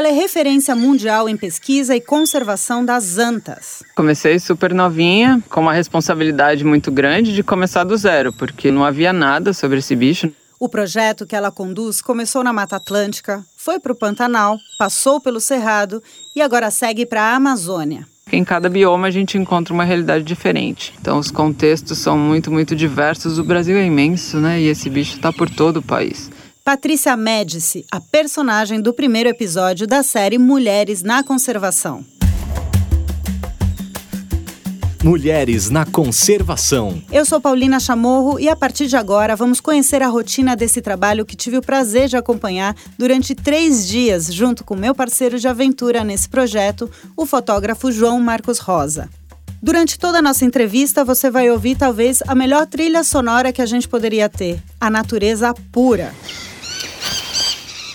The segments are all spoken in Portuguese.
Ela é referência mundial em pesquisa e conservação das antas. Comecei super novinha, com uma responsabilidade muito grande de começar do zero, porque não havia nada sobre esse bicho. O projeto que ela conduz começou na Mata Atlântica, foi para o Pantanal, passou pelo Cerrado e agora segue para a Amazônia. Em cada bioma a gente encontra uma realidade diferente. Então os contextos são muito, muito diversos. O Brasil é imenso, né? E esse bicho está por todo o país. Patrícia Médici, a personagem do primeiro episódio da série Mulheres na Conservação. Mulheres na Conservação. Eu sou Paulina Chamorro e a partir de agora vamos conhecer a rotina desse trabalho que tive o prazer de acompanhar durante três dias, junto com meu parceiro de aventura nesse projeto, o fotógrafo João Marcos Rosa. Durante toda a nossa entrevista, você vai ouvir talvez a melhor trilha sonora que a gente poderia ter: a natureza pura.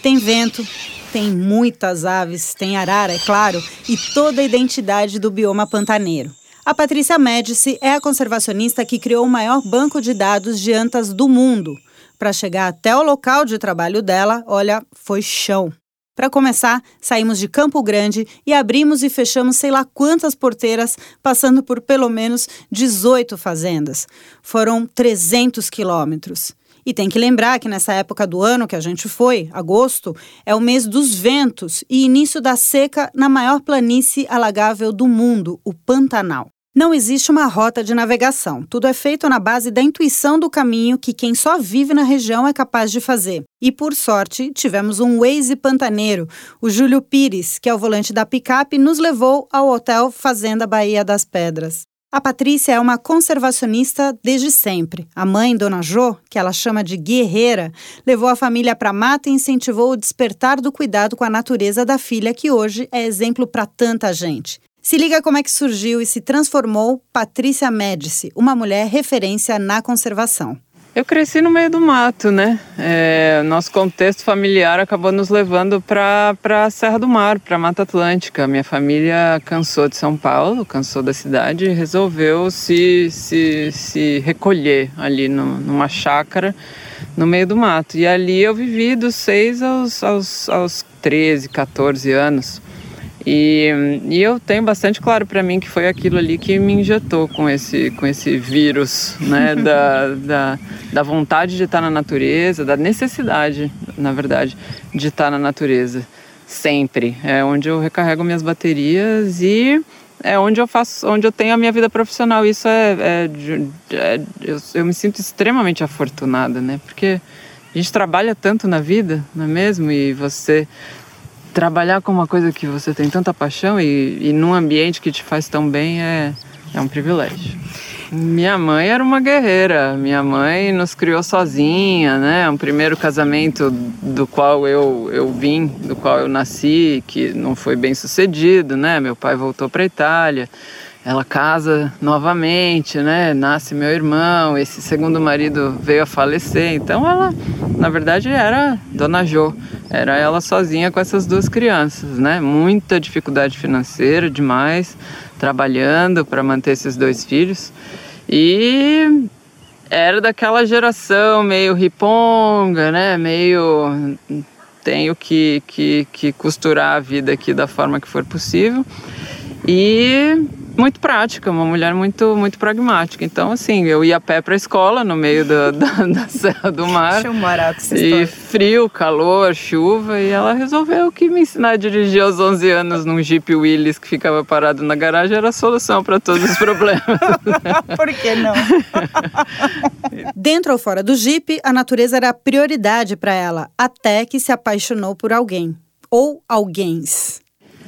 Tem vento, tem muitas aves, tem arara, é claro, e toda a identidade do bioma pantaneiro. A Patrícia Médici é a conservacionista que criou o maior banco de dados de antas do mundo. Para chegar até o local de trabalho dela, olha, foi chão. Para começar, saímos de Campo Grande e abrimos e fechamos sei lá quantas porteiras, passando por pelo menos 18 fazendas. Foram 300 quilômetros. E tem que lembrar que nessa época do ano que a gente foi, agosto, é o mês dos ventos e início da seca na maior planície alagável do mundo, o Pantanal. Não existe uma rota de navegação. Tudo é feito na base da intuição do caminho que quem só vive na região é capaz de fazer. E por sorte, tivemos um Waze pantaneiro, o Júlio Pires, que é o volante da picape, nos levou ao hotel Fazenda Bahia das Pedras. A Patrícia é uma conservacionista desde sempre. A mãe, Dona Jo, que ela chama de guerreira, levou a família para a mata e incentivou o despertar do cuidado com a natureza da filha, que hoje é exemplo para tanta gente. Se liga como é que surgiu e se transformou Patrícia Médici, uma mulher referência na conservação. Eu cresci no meio do mato, né? É, nosso contexto familiar acabou nos levando para a Serra do Mar, para a Mata Atlântica. Minha família cansou de São Paulo, cansou da cidade e resolveu se, se, se recolher ali no, numa chácara no meio do mato. E ali eu vivi dos 6 aos, aos, aos 13, 14 anos. E, e eu tenho bastante claro para mim que foi aquilo ali que me injetou com esse, com esse vírus, né? da, da, da vontade de estar na natureza, da necessidade, na verdade, de estar na natureza. Sempre. É onde eu recarrego minhas baterias e é onde eu faço, onde eu tenho a minha vida profissional. Isso é, é, é eu, eu me sinto extremamente afortunada, né? Porque a gente trabalha tanto na vida, não é mesmo? E você trabalhar com uma coisa que você tem tanta paixão e, e num ambiente que te faz tão bem é, é um privilégio. Minha mãe era uma guerreira. Minha mãe nos criou sozinha, né? Um primeiro casamento do qual eu, eu vim, do qual eu nasci, que não foi bem sucedido, né? Meu pai voltou para a Itália ela casa novamente, né? Nasce meu irmão, esse segundo marido veio a falecer, então ela, na verdade, era Dona Jo, era ela sozinha com essas duas crianças, né? Muita dificuldade financeira, demais, trabalhando para manter esses dois filhos e era daquela geração meio riponga, né? Meio tenho que, que, que costurar a vida aqui da forma que for possível e muito prática, uma mulher muito muito pragmática. Então, assim, eu ia a pé para a escola no meio da, da, da Serra do Mar. E frio, calor, chuva. E ela resolveu que me ensinar a dirigir aos 11 anos num Jeep Willys que ficava parado na garagem era a solução para todos os problemas. Por que não? Dentro ou fora do Jeep, a natureza era a prioridade para ela, até que se apaixonou por alguém. Ou alguéms.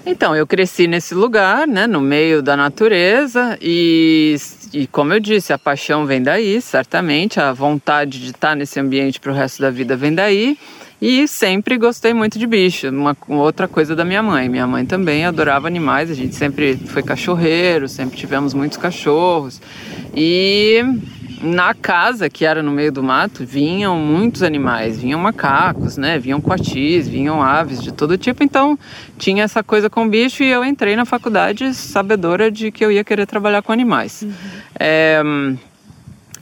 Então, eu cresci nesse lugar, né, no meio da natureza e, e como eu disse, a paixão vem daí, certamente, a vontade de estar nesse ambiente para o resto da vida vem daí. E sempre gostei muito de bicho, uma outra coisa da minha mãe. Minha mãe também adorava animais, a gente sempre foi cachorreiro, sempre tivemos muitos cachorros. E na casa, que era no meio do mato, vinham muitos animais, vinham macacos, né? Vinham coatis, vinham aves de todo tipo. Então, tinha essa coisa com bicho e eu entrei na faculdade sabedora de que eu ia querer trabalhar com animais. Uhum. É,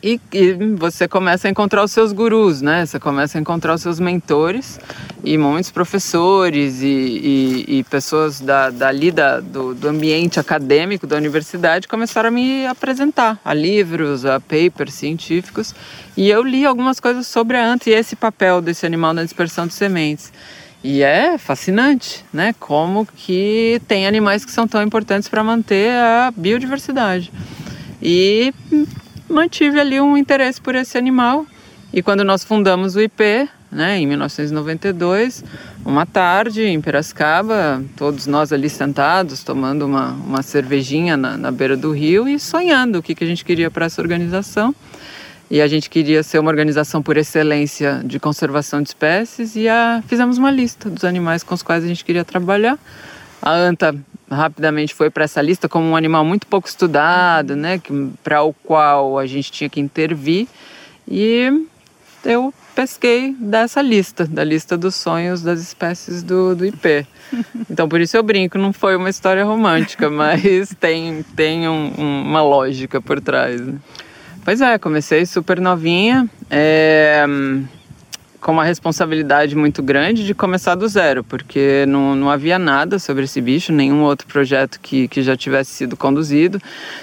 e, e, você começa a encontrar os seus gurus, né? Você começa a encontrar os seus mentores e muitos professores e, e, e pessoas da, dali da, do, do, ambiente acadêmico da universidade começaram a me apresentar a livros, a papers científicos e eu li algumas coisas sobre a anta e esse papel desse animal na dispersão de sementes. E é fascinante, né? Como que tem animais que são tão importantes para manter a biodiversidade. E mantive ali um interesse por esse animal. E quando nós fundamos o IP, né, em 1992, uma tarde em Piracicaba, todos nós ali sentados, tomando uma, uma cervejinha na, na beira do rio e sonhando o que, que a gente queria para essa organização. E a gente queria ser uma organização por excelência de conservação de espécies e a, fizemos uma lista dos animais com os quais a gente queria trabalhar. A ANTA rapidamente foi para essa lista como um animal muito pouco estudado, né, para o qual a gente tinha que intervir. E eu pesquei dessa lista, da lista dos sonhos das espécies do, do IP. Então por isso eu brinco, não foi uma história romântica, mas tem, tem um, um, uma lógica por trás. Né? Pois é, comecei super novinha. É com uma responsabilidade muito grande de começar do zero, porque não, não havia nada sobre esse bicho, nenhum outro projeto que, que já tivesse sido conduzido.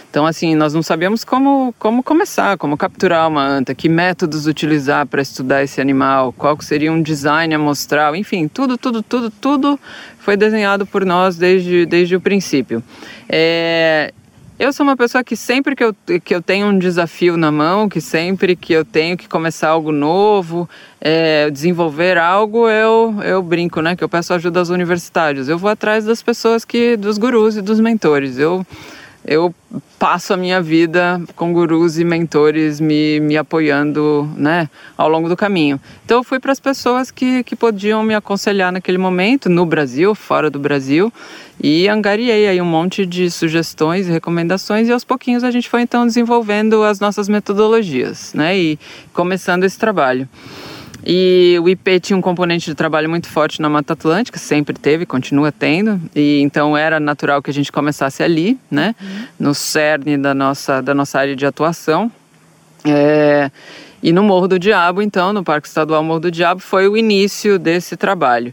Então, assim, nós não sabíamos como, como começar, como capturar uma anta, que métodos utilizar para estudar esse animal, qual seria um design amostral, enfim, tudo, tudo, tudo, tudo foi desenhado por nós desde, desde o princípio. É, eu sou uma pessoa que sempre que eu, que eu tenho um desafio na mão, que sempre que eu tenho que começar algo novo, é, desenvolver algo, eu, eu brinco, né? Que eu peço ajuda aos universitários. Eu vou atrás das pessoas que, dos gurus e dos mentores. Eu eu passo a minha vida com gurus e mentores me, me apoiando né, ao longo do caminho. Então eu fui para as pessoas que, que podiam me aconselhar naquele momento, no Brasil, fora do Brasil, e angariei aí um monte de sugestões e recomendações e aos pouquinhos a gente foi então desenvolvendo as nossas metodologias né, e começando esse trabalho. E o IP tinha um componente de trabalho muito forte na Mata Atlântica, sempre teve, continua tendo, e então era natural que a gente começasse ali, né, uhum. no cerne da nossa, da nossa área de atuação. É, e no Morro do Diabo, então, no Parque Estadual Morro do Diabo, foi o início desse trabalho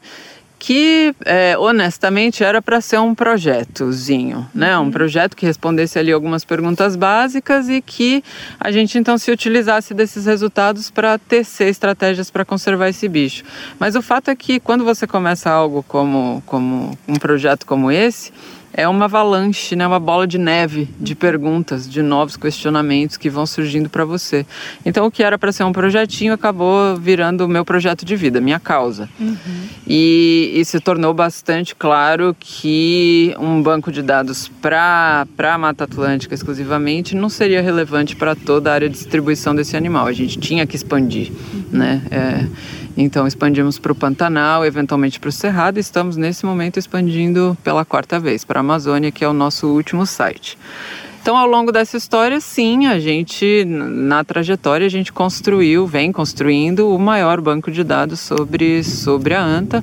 que é, honestamente era para ser um projetozinho, né? Um uhum. projeto que respondesse ali algumas perguntas básicas e que a gente então se utilizasse desses resultados para tecer estratégias para conservar esse bicho. Mas o fato é que quando você começa algo como, como um projeto como esse, é uma avalanche, né, uma bola de neve de perguntas, de novos questionamentos que vão surgindo para você. Então, o que era para ser um projetinho acabou virando o meu projeto de vida, minha causa. Uhum. E, e, se tornou bastante claro que um banco de dados para a Mata Atlântica exclusivamente não seria relevante para toda a área de distribuição desse animal. A gente tinha que expandir, uhum. né? É, então expandimos para o Pantanal, eventualmente para o Cerrado, e estamos nesse momento expandindo pela quarta vez para a Amazônia, que é o nosso último site. Então, ao longo dessa história, sim, a gente, na trajetória, a gente construiu, vem construindo o maior banco de dados sobre, sobre a ANTA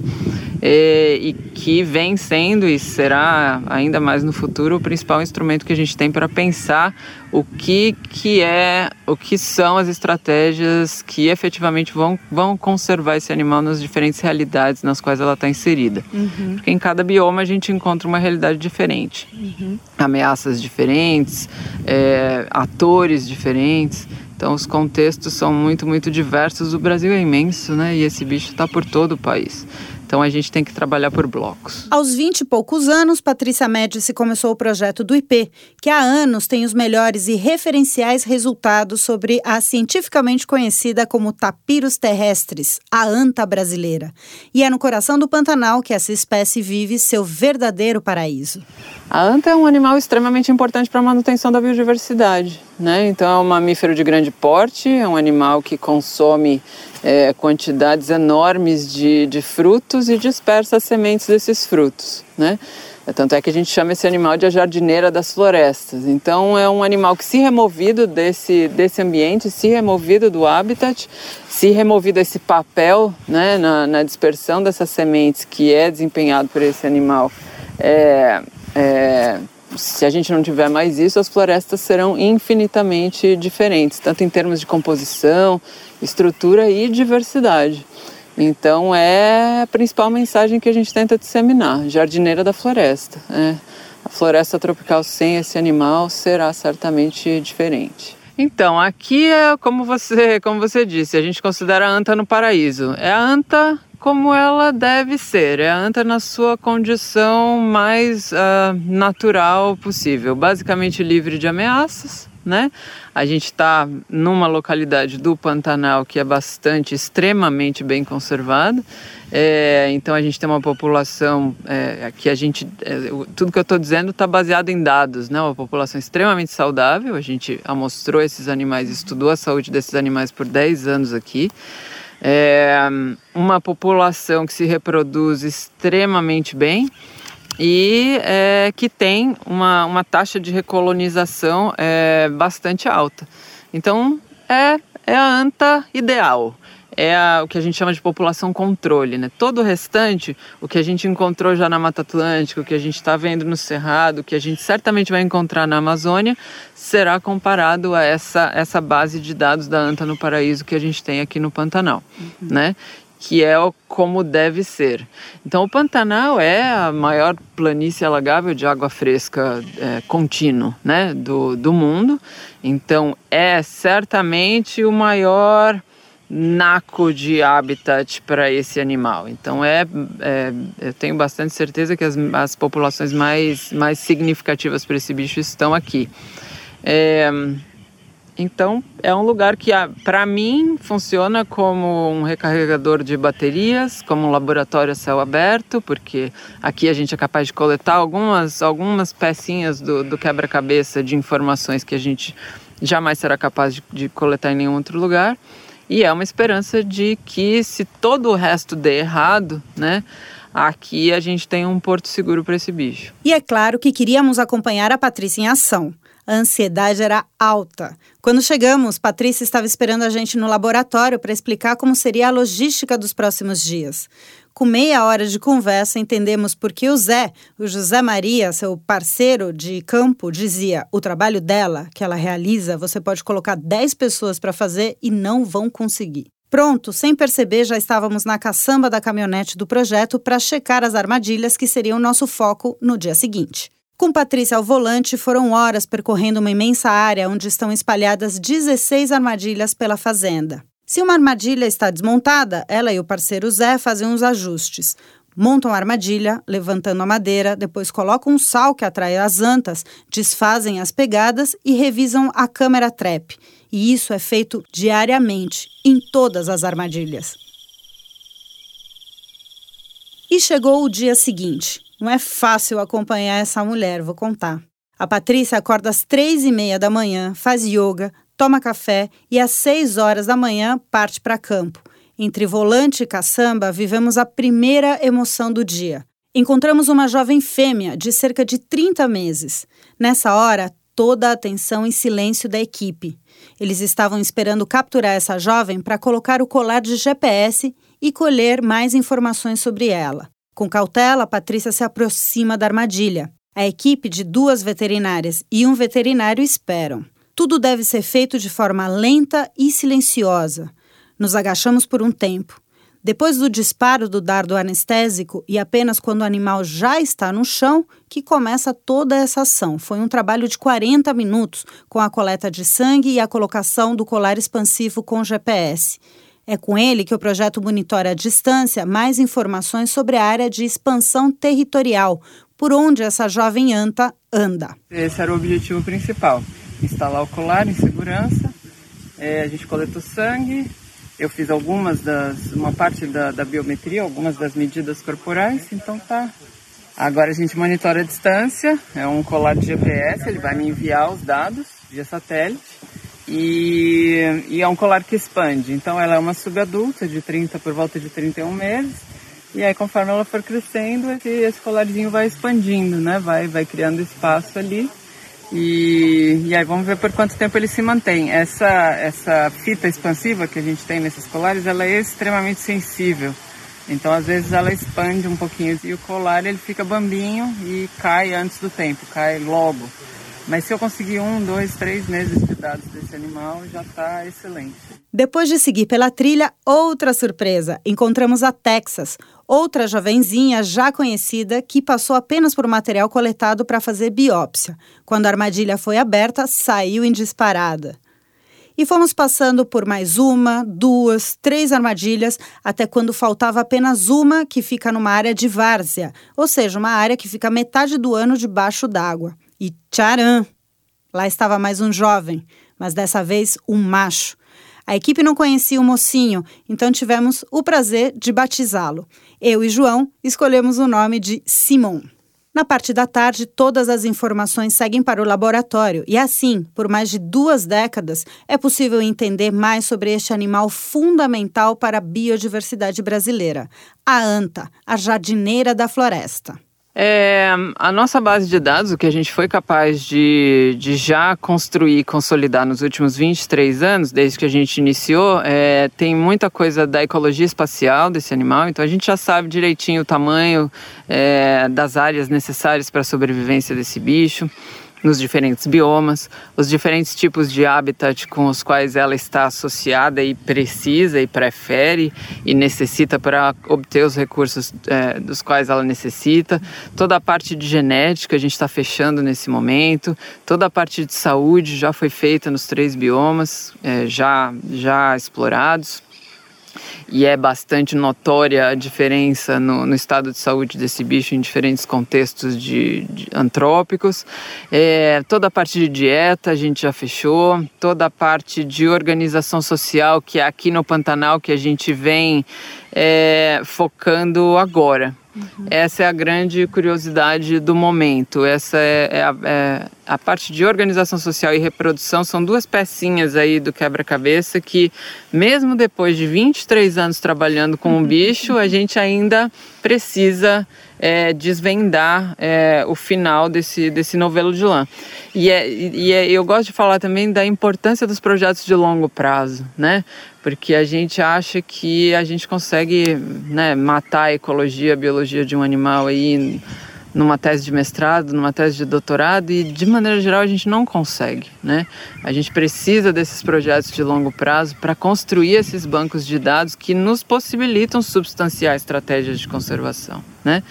é, e que vem sendo e será ainda mais no futuro o principal instrumento que a gente tem para pensar o que, que é, o que são as estratégias que efetivamente vão, vão conservar esse animal nas diferentes realidades nas quais ela está inserida. Uhum. Porque em cada bioma a gente encontra uma realidade diferente, uhum. ameaças diferentes, é, atores diferentes. Então os contextos são muito, muito diversos. O Brasil é imenso, né? E esse bicho está por todo o país. Então a gente tem que trabalhar por blocos. Aos 20 e poucos anos, Patrícia Médici começou o projeto do IP, que há anos tem os melhores e referenciais resultados sobre a cientificamente conhecida como tapiros terrestres, a anta brasileira. E é no coração do Pantanal que essa espécie vive seu verdadeiro paraíso. A anta é um animal extremamente importante para a manutenção da biodiversidade. Né? Então é um mamífero de grande porte, é um animal que consome é, quantidades enormes de, de frutos e dispersa as sementes desses frutos. Né? Tanto é que a gente chama esse animal de a jardineira das florestas. Então é um animal que se removido desse, desse ambiente, se removido do habitat, se removido esse papel né, na, na dispersão dessas sementes que é desempenhado por esse animal, é, é, se a gente não tiver mais isso, as florestas serão infinitamente diferentes, tanto em termos de composição, estrutura e diversidade. Então é a principal mensagem que a gente tenta disseminar, jardineira da floresta. Né? A floresta tropical sem esse animal será certamente diferente. Então, aqui é como você, como você disse, a gente considera a anta no paraíso. É a anta como ela deve ser, é a anta na sua condição mais uh, natural possível, basicamente livre de ameaças, né? A gente está numa localidade do Pantanal que é bastante, extremamente bem conservada. É, então a gente tem uma população é, que a gente. É, tudo que eu estou dizendo está baseado em dados, né? Uma população extremamente saudável. A gente amostrou esses animais, estudou a saúde desses animais por 10 anos aqui. É, uma população que se reproduz extremamente bem e é, que tem uma, uma taxa de recolonização é, bastante alta. Então, é, é a anta ideal. É a, o que a gente chama de população controle, né? Todo o restante, o que a gente encontrou já na Mata Atlântica, o que a gente está vendo no Cerrado, o que a gente certamente vai encontrar na Amazônia, será comparado a essa, essa base de dados da anta no paraíso que a gente tem aqui no Pantanal, uhum. né? que é como deve ser. Então, o Pantanal é a maior planície alagável de água fresca é, contínuo né, do, do mundo. Então, é certamente o maior naco de habitat para esse animal. Então, é, é, eu tenho bastante certeza que as, as populações mais, mais significativas para esse bicho estão aqui. É, então, é um lugar que, para mim, funciona como um recarregador de baterias, como um laboratório a céu aberto, porque aqui a gente é capaz de coletar algumas, algumas pecinhas do, do quebra-cabeça de informações que a gente jamais será capaz de, de coletar em nenhum outro lugar. E é uma esperança de que, se todo o resto der errado, né? Aqui a gente tem um porto seguro para esse bicho. E é claro que queríamos acompanhar a Patrícia em ação a ansiedade era alta. Quando chegamos, Patrícia estava esperando a gente no laboratório para explicar como seria a logística dos próximos dias. Com meia hora de conversa, entendemos por que o Zé, o José Maria, seu parceiro de campo, dizia: o trabalho dela, que ela realiza, você pode colocar 10 pessoas para fazer e não vão conseguir. Pronto, sem perceber, já estávamos na caçamba da caminhonete do projeto para checar as armadilhas que seriam nosso foco no dia seguinte. Com Patrícia ao volante, foram horas percorrendo uma imensa área onde estão espalhadas 16 armadilhas pela fazenda. Se uma armadilha está desmontada, ela e o parceiro Zé fazem os ajustes. Montam a armadilha, levantando a madeira, depois colocam um sal que atrai as antas, desfazem as pegadas e revisam a câmera trap. E isso é feito diariamente, em todas as armadilhas. E chegou o dia seguinte. Não é fácil acompanhar essa mulher, vou contar. A Patrícia acorda às três e meia da manhã, faz yoga, toma café e às seis horas da manhã parte para campo. Entre volante e caçamba, vivemos a primeira emoção do dia. Encontramos uma jovem fêmea de cerca de 30 meses. Nessa hora, toda a atenção e silêncio da equipe. Eles estavam esperando capturar essa jovem para colocar o colar de GPS e colher mais informações sobre ela. Com cautela, Patrícia se aproxima da armadilha. A equipe de duas veterinárias e um veterinário esperam. Tudo deve ser feito de forma lenta e silenciosa. Nos agachamos por um tempo. Depois do disparo do dardo anestésico e apenas quando o animal já está no chão, que começa toda essa ação. Foi um trabalho de 40 minutos, com a coleta de sangue e a colocação do colar expansivo com GPS. É com ele que o projeto monitora à distância mais informações sobre a área de expansão territorial, por onde essa jovem anta anda. Esse era o objetivo principal: instalar o colar em segurança. É, a gente coletou sangue, eu fiz algumas das, uma parte da, da, biometria, algumas das medidas corporais, então tá. Agora a gente monitora a distância, é um colar de GPS, ele vai me enviar os dados via satélite e, e, é um colar que expande. Então ela é uma subadulta de 30 por volta de 31 meses. E aí conforme ela for crescendo, esse, esse colarzinho vai expandindo, né? Vai, vai criando espaço ali. E, e aí vamos ver por quanto tempo ele se mantém. Essa, essa fita expansiva que a gente tem nesses colares, ela é extremamente sensível Então às vezes ela expande um pouquinho e o colar ele fica bambinho e cai antes do tempo, cai logo. Mas se eu conseguir um, dois, três meses de dados desse animal, já está excelente. Depois de seguir pela trilha, outra surpresa. Encontramos a Texas, outra jovenzinha já conhecida que passou apenas por material coletado para fazer biópsia. Quando a armadilha foi aberta, saiu em disparada. E fomos passando por mais uma, duas, três armadilhas, até quando faltava apenas uma que fica numa área de várzea, ou seja, uma área que fica metade do ano debaixo d'água. E tcharam! Lá estava mais um jovem, mas dessa vez um macho. A equipe não conhecia o mocinho, então tivemos o prazer de batizá-lo. Eu e João escolhemos o nome de Simon. Na parte da tarde, todas as informações seguem para o laboratório e, assim, por mais de duas décadas, é possível entender mais sobre este animal fundamental para a biodiversidade brasileira, a anta, a jardineira da floresta. É, a nossa base de dados, o que a gente foi capaz de, de já construir e consolidar nos últimos 23 anos, desde que a gente iniciou, é, tem muita coisa da ecologia espacial desse animal, então a gente já sabe direitinho o tamanho é, das áreas necessárias para a sobrevivência desse bicho nos diferentes biomas, os diferentes tipos de habitat com os quais ela está associada e precisa e prefere e necessita para obter os recursos é, dos quais ela necessita, toda a parte de genética a gente está fechando nesse momento, toda a parte de saúde já foi feita nos três biomas é, já, já explorados e é bastante notória a diferença no, no, estado de saúde desse bicho em diferentes contextos de, de antrópicos. É, toda a parte de dieta a gente já fechou, toda a parte de organização social, que é aqui no Pantanal que a gente vem é, focando agora. Uhum. Essa é a grande curiosidade do momento. Essa é, é, a, é, a, parte de organização social e reprodução. São duas pecinhas aí do quebra-cabeça que, mesmo depois de 23 anos trabalhando com o um uhum. bicho, a gente ainda precisa é, desvendar é, o final desse, desse novelo de lã. E, é, e é, eu gosto de falar também da importância dos projetos de longo prazo, né? Porque a gente acha que a gente consegue né, matar a ecologia, a biologia de um animal aí numa tese de mestrado, numa tese de doutorado e de maneira geral a gente não consegue, né? A gente precisa desses projetos de longo prazo para construir esses bancos de dados que nos possibilitam substanciar estratégias de conservação, né?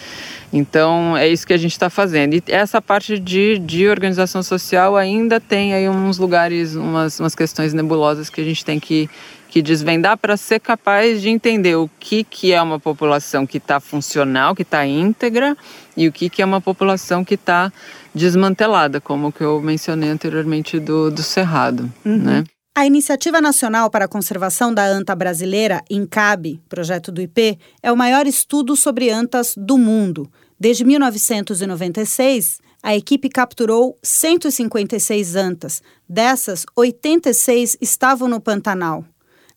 Então é isso que a gente está fazendo. E essa parte de, de organização social ainda tem aí uns lugares, umas, umas questões nebulosas que a gente tem que que desvendar para ser capaz de entender o que, que é uma população que está funcional, que está íntegra, e o que, que é uma população que está desmantelada, como que eu mencionei anteriormente do, do Cerrado. Uhum. Né? A Iniciativa Nacional para a Conservação da Anta Brasileira, INCAB, projeto do IP, é o maior estudo sobre antas do mundo. Desde 1996, a equipe capturou 156 antas. Dessas, 86 estavam no Pantanal.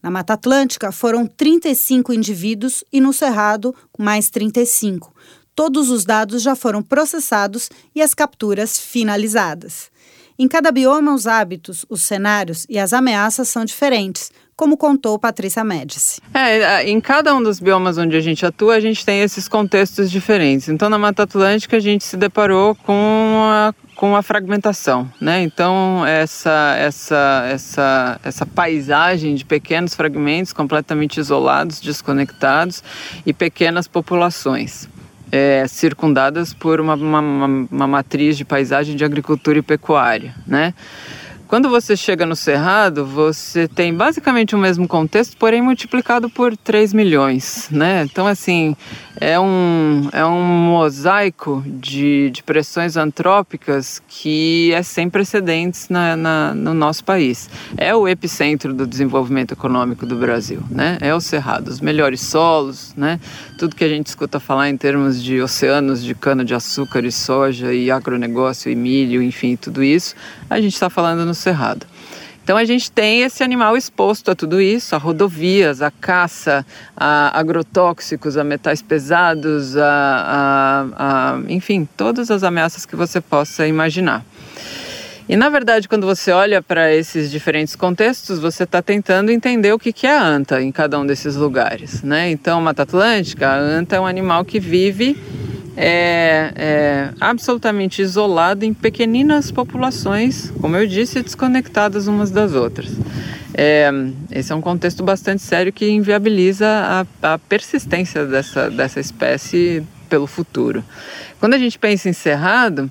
Na Mata Atlântica foram 35 indivíduos e no Cerrado, mais 35. Todos os dados já foram processados e as capturas finalizadas. Em cada bioma, os hábitos, os cenários e as ameaças são diferentes, como contou Patrícia Médici. É, em cada um dos biomas onde a gente atua, a gente tem esses contextos diferentes. Então, na Mata Atlântica, a gente se deparou com a com a fragmentação, né? Então essa essa essa essa paisagem de pequenos fragmentos completamente isolados, desconectados e pequenas populações. É, circundadas por uma, uma, uma matriz de paisagem de agricultura e pecuária, né? Quando você chega no Cerrado, você tem basicamente o mesmo contexto, porém multiplicado por 3 milhões, né? Então, assim, é um, é um mosaico de, de pressões antrópicas que é sem precedentes na, na, no nosso país. É o epicentro do desenvolvimento econômico do Brasil, né? É o Cerrado, os melhores solos, né? Tudo que a gente escuta falar em termos de oceanos de cana-de-açúcar e soja e agronegócio e milho, enfim, tudo isso, a gente está falando no Cerrado. Então a gente tem esse animal exposto a tudo isso, a rodovias, a caça, a agrotóxicos, a metais pesados, a, a, a enfim, todas as ameaças que você possa imaginar. E na verdade, quando você olha para esses diferentes contextos, você está tentando entender o que, que é a anta em cada um desses lugares. Né? Então, Mata Atlântica, a anta é um animal que vive é, é, absolutamente isolado em pequeninas populações, como eu disse, desconectadas umas das outras. É, esse é um contexto bastante sério que inviabiliza a, a persistência dessa, dessa espécie pelo futuro. Quando a gente pensa em cerrado,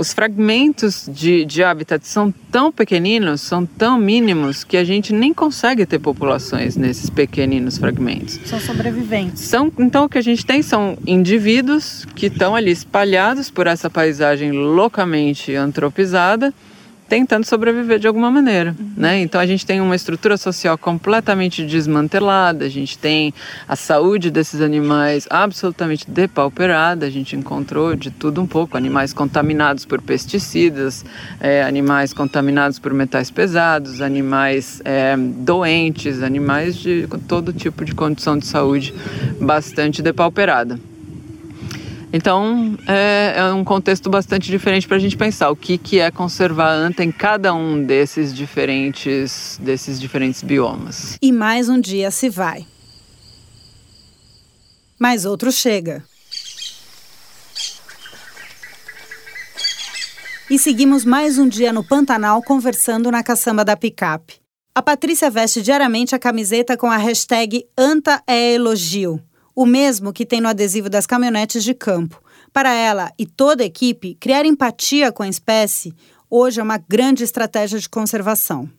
os fragmentos de, de habitat são tão pequeninos, são tão mínimos, que a gente nem consegue ter populações nesses pequeninos fragmentos. São sobreviventes. São, então, o que a gente tem são indivíduos que estão ali espalhados por essa paisagem loucamente antropizada tentando sobreviver de alguma maneira, uhum. né? Então a gente tem uma estrutura social completamente desmantelada, a gente tem a saúde desses animais absolutamente depauperada, a gente encontrou de tudo um pouco, animais contaminados por pesticidas, é, animais contaminados por metais pesados, animais é, doentes, animais de todo tipo de condição de saúde bastante depauperada. Então é, é, um contexto bastante diferente para a gente pensar o que, que é conservar anta em cada um desses diferentes, desses diferentes biomas. E mais um dia se vai. Mais outro chega. E seguimos mais um dia no Pantanal conversando na caçamba da picape. A Patrícia veste diariamente a camiseta com a hashtag Anta é elogio o mesmo que tem no adesivo das caminhonetes de campo. Para ela e toda a equipe, criar empatia com a espécie hoje é uma grande estratégia de conservação.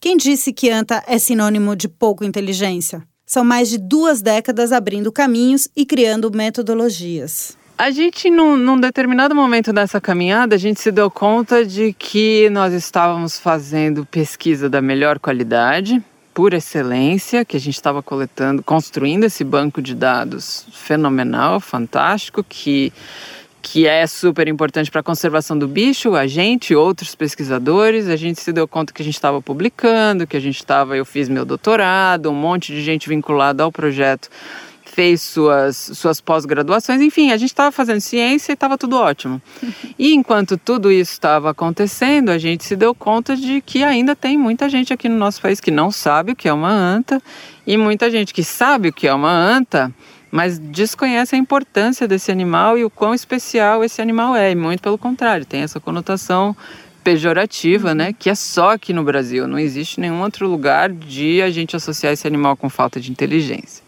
Quem disse que anta é sinônimo de pouca inteligência? São mais de duas décadas abrindo caminhos e criando metodologias. A gente, num, num, determinado momento dessa caminhada, a gente se deu conta de que nós estávamos fazendo pesquisa da melhor qualidade, por excelência que a gente estava coletando, construindo esse banco de dados fenomenal, fantástico, que que é super importante para a conservação do bicho, a gente, outros pesquisadores, a gente se deu conta que a gente estava publicando, que a gente estava, eu fiz meu doutorado, um monte de gente vinculada ao projeto fez suas, suas pós-graduações, enfim, a gente estava fazendo ciência e estava tudo ótimo. E enquanto tudo isso estava acontecendo, a gente se deu conta de que ainda tem muita gente aqui no nosso país que não sabe o que é uma anta e muita gente que sabe o que é uma anta, mas desconhece a importância desse animal e o quão especial esse animal é. E muito pelo contrário, tem essa conotação pejorativa, né? Que é só aqui no Brasil. Não existe nenhum outro lugar de a gente associar esse animal com falta de inteligência.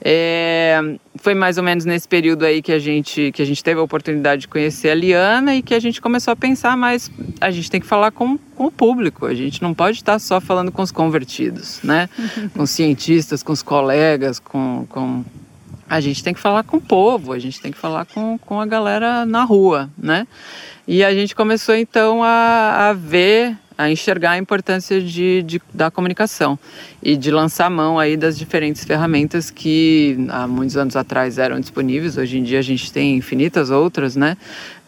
É, foi mais ou menos nesse período aí que a gente que a gente teve a oportunidade de conhecer a Liana e que a gente começou a pensar, mas a gente tem que falar com, com o público. A gente não pode estar só falando com os convertidos, né? com os cientistas, com os colegas, com, com a gente tem que falar com o povo, a gente tem que falar com, com a galera na rua, né? E a gente começou então a, a ver a enxergar a importância de, de, da comunicação e de lançar mão aí das diferentes ferramentas que há muitos anos atrás eram disponíveis. Hoje em dia a gente tem infinitas outras, né?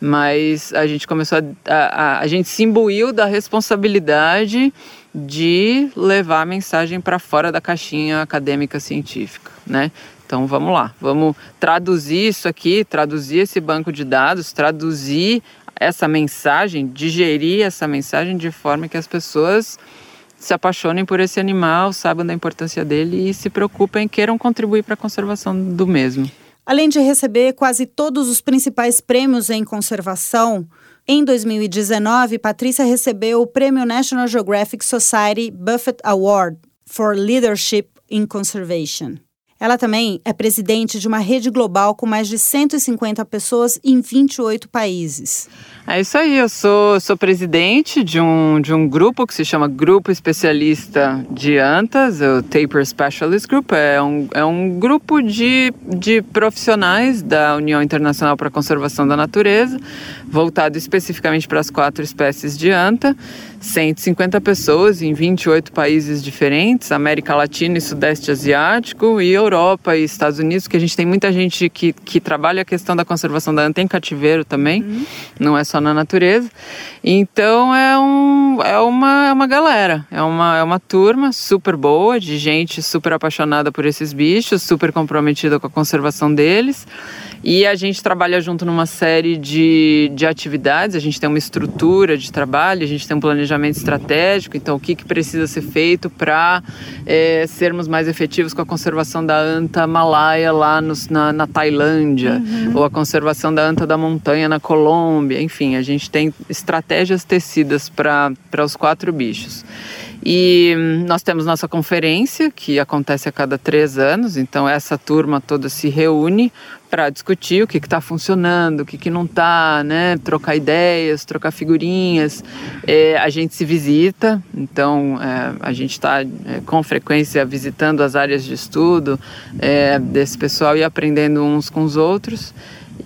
Mas a gente começou a, a, a gente se imbuiu da responsabilidade de levar a mensagem para fora da caixinha acadêmica científica, né? Então vamos lá, vamos traduzir isso aqui, traduzir esse banco de dados, traduzir essa mensagem, digerir essa mensagem de forma que as pessoas se apaixonem por esse animal, saibam da importância dele e se preocupem queiram contribuir para a conservação do mesmo. Além de receber quase todos os principais prêmios em conservação, em 2019, Patrícia recebeu o prêmio National Geographic Society Buffett Award for Leadership in Conservation. Ela também é presidente de uma rede global com mais de 150 pessoas em 28 países. É isso aí, eu sou, sou presidente de um, de um grupo que se chama Grupo Especialista de Antas, o Taper Specialist Group. É um, é um grupo de, de profissionais da União Internacional para a Conservação da Natureza, voltado especificamente para as quatro espécies de anta. 150 pessoas em 28 países diferentes, América Latina e Sudeste Asiático, e Europa e Estados Unidos, que a gente tem muita gente que, que trabalha a questão da conservação da anta em cativeiro também, uhum. não é só na natureza. Então é, um, é uma, é uma galera, é uma, é uma turma super boa, de gente super apaixonada por esses bichos, super comprometida com a conservação deles E a gente trabalha junto numa série de, de atividades, a gente tem uma estrutura de trabalho, a gente tem um planejamento estratégico, então o que, que precisa ser feito para é, sermos mais efetivos com a conservação da anta malaia lá nos, na, na Tailândia, uhum. ou a conservação da anta da montanha na Colômbia, enfim, a gente tem estratégias tecidas para os quatro bichos. E nós temos nossa conferência, que acontece a cada três anos, então essa turma toda se reúne para discutir o que está funcionando, o que, que não está, né? trocar ideias, trocar figurinhas. É, a gente se visita, então é, a gente está é, com frequência visitando as áreas de estudo é, desse pessoal e aprendendo uns com os outros.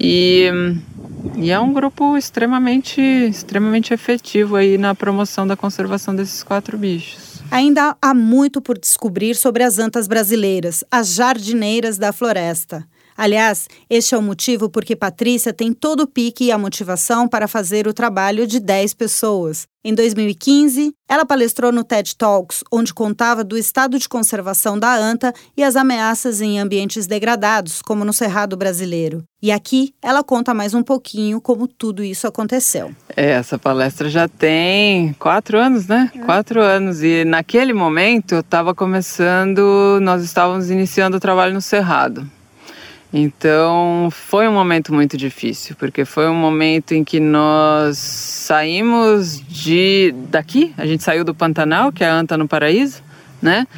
E e é um grupo extremamente, extremamente efetivo aí na promoção da conservação desses quatro bichos. Ainda há muito por descobrir sobre as antas brasileiras, as jardineiras da floresta. Aliás, este é o motivo porque Patrícia tem todo o pique e a motivação para fazer o trabalho de 10 pessoas. Em 2015, ela palestrou no TED Talks, onde contava do estado de conservação da anta e as ameaças em ambientes degradados, como no Cerrado brasileiro. E aqui ela conta mais um pouquinho como tudo isso aconteceu. É, essa palestra já tem quatro anos, né? É. Quatro anos. E naquele momento eu estava começando, nós estávamos iniciando o trabalho no Cerrado. Então foi um momento muito difícil, porque foi um momento em que nós saímos de daqui, a gente saiu do Pantanal, que é a Anta no Paraíso, né?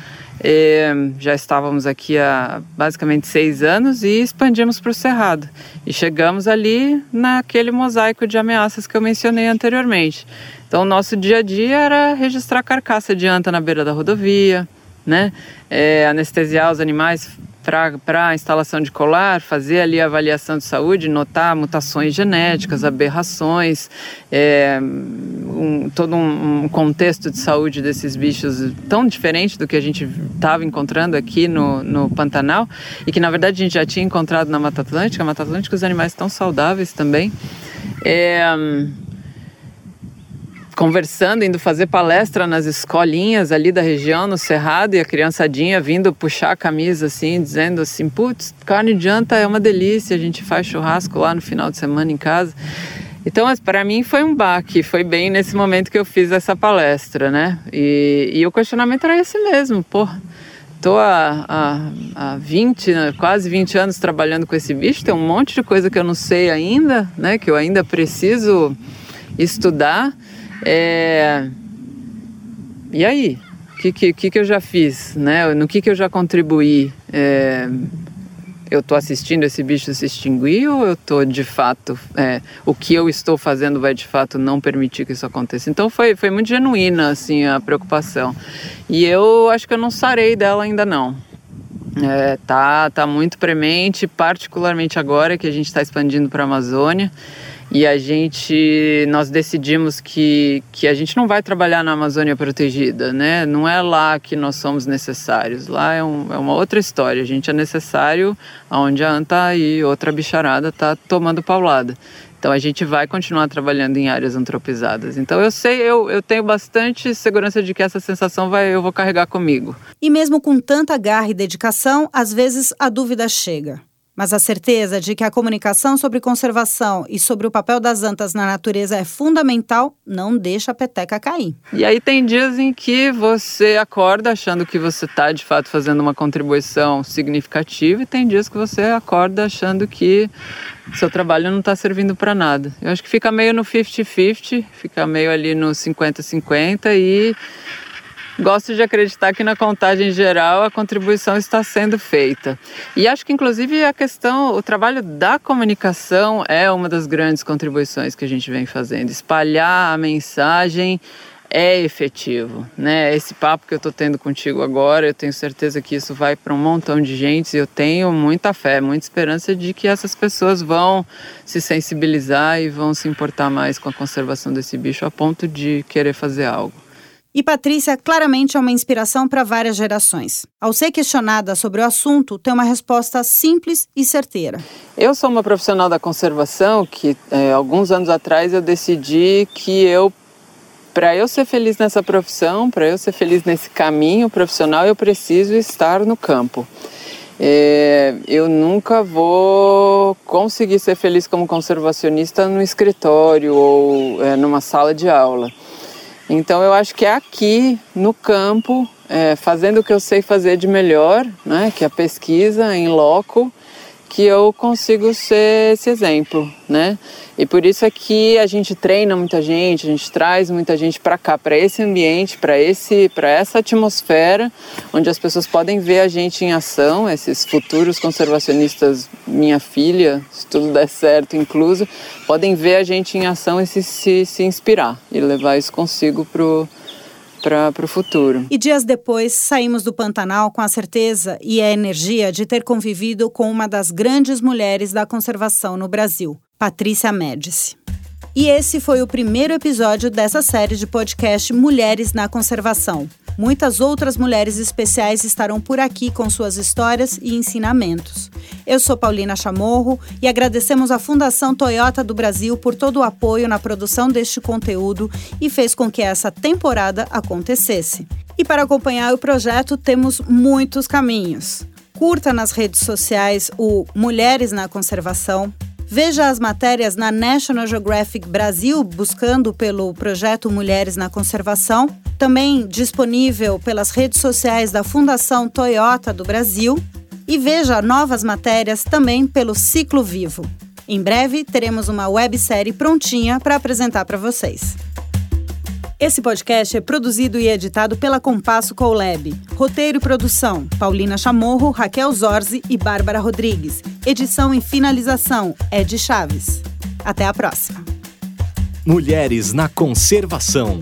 E já estávamos aqui há basicamente seis anos e expandimos para o Cerrado. E chegamos ali naquele mosaico de ameaças que eu mencionei anteriormente. Então, nosso dia a dia era registrar carcaça de anta na beira da rodovia, né? É, anestesiar os animais para a instalação de colar, fazer ali a avaliação de saúde, notar mutações genéticas, aberrações, é, um, todo um, um, contexto de saúde desses bichos tão diferente do que a gente estava encontrando aqui no, no Pantanal e que na verdade a gente já tinha encontrado na Mata Atlântica. A Mata Atlântica os animais estão saudáveis também. É, conversando, indo fazer palestra nas escolinhas ali da região, no Cerrado, e a criançadinha vindo puxar a camisa assim, dizendo assim: putz, carne de anta é uma delícia, a gente faz churrasco lá no final de semana em casa. Então, para mim foi um baque, foi bem nesse momento que eu fiz essa palestra, né? E, e o questionamento era esse mesmo, pô. Tô há, há, há 20, quase 20 anos trabalhando com esse bicho, tem um monte de coisa que eu não sei ainda, né? Que eu ainda preciso estudar. É... E aí? O que, que, que eu já fiz? Né? No que, que eu já contribuí? É... Eu estou assistindo esse bicho se extinguir ou eu estou de fato. É... O que eu estou fazendo vai de fato não permitir que isso aconteça? Então foi, foi muito genuína assim, a preocupação. E eu acho que eu não sarei dela ainda não. É, tá, tá muito premente, particularmente agora que a gente está expandindo para a Amazônia e a gente nós decidimos que, que a gente não vai trabalhar na Amazônia protegida, né? Não é lá que nós somos necessários. Lá é, um, é uma outra história. A gente é necessário aonde a anta e outra bicharada está tomando paulada. Então a gente vai continuar trabalhando em áreas antropizadas. Então eu sei, eu, eu tenho bastante segurança de que essa sensação vai, eu vou carregar comigo. E mesmo com tanta garra e dedicação, às vezes a dúvida chega. Mas a certeza de que a comunicação sobre conservação e sobre o papel das antas na natureza é fundamental não deixa a peteca cair. E aí tem dias em que você acorda achando que você está de fato fazendo uma contribuição significativa e tem dias que você acorda achando que seu trabalho não está servindo para nada. Eu acho que fica meio no 50-50, fica meio ali no 50-50 e Gosto de acreditar que na contagem geral a contribuição está sendo feita. E acho que inclusive a questão, o trabalho da comunicação é uma das grandes contribuições que a gente vem fazendo. Espalhar a mensagem é efetivo, né? Esse papo que eu estou tendo contigo agora, eu tenho certeza que isso vai para um montão de gente e eu tenho muita fé, muita esperança de que essas pessoas vão se sensibilizar e vão se importar mais com a conservação desse bicho a ponto de querer fazer algo. E Patrícia claramente é uma inspiração para várias gerações. Ao ser questionada sobre o assunto, tem uma resposta simples e certeira. Eu sou uma profissional da conservação que, é, alguns anos atrás, eu decidi que eu, para eu ser feliz nessa profissão, para eu ser feliz nesse caminho profissional, eu preciso estar no campo. É, eu nunca vou conseguir ser feliz como conservacionista no escritório ou é, numa sala de aula. Então eu acho que é aqui no campo, é, fazendo o que eu sei fazer de melhor, né, que é a pesquisa em loco, que eu consigo ser esse exemplo, né? E por isso é que a gente treina muita gente, a gente traz muita gente para cá, para esse ambiente, para esse, para essa atmosfera, onde as pessoas podem ver a gente em ação, esses futuros conservacionistas, minha filha, se tudo der certo, incluso, podem ver a gente em ação e se, se, se inspirar e levar isso consigo pro para o futuro. E dias depois, saímos do Pantanal com a certeza e a energia de ter convivido com uma das grandes mulheres da conservação no Brasil, Patrícia Médici. E esse foi o primeiro episódio dessa série de podcast Mulheres na Conservação. Muitas outras mulheres especiais estarão por aqui com suas histórias e ensinamentos. Eu sou Paulina Chamorro e agradecemos à Fundação Toyota do Brasil por todo o apoio na produção deste conteúdo e fez com que essa temporada acontecesse. E para acompanhar o projeto, temos muitos caminhos. Curta nas redes sociais o Mulheres na Conservação, Veja as matérias na National Geographic Brasil, buscando pelo projeto Mulheres na Conservação, também disponível pelas redes sociais da Fundação Toyota do Brasil, e veja novas matérias também pelo Ciclo Vivo. Em breve teremos uma websérie prontinha para apresentar para vocês. Esse podcast é produzido e editado pela Compasso Colab. Roteiro e produção: Paulina Chamorro, Raquel Zorzi e Bárbara Rodrigues. Edição e finalização: Ed Chaves. Até a próxima. Mulheres na Conservação.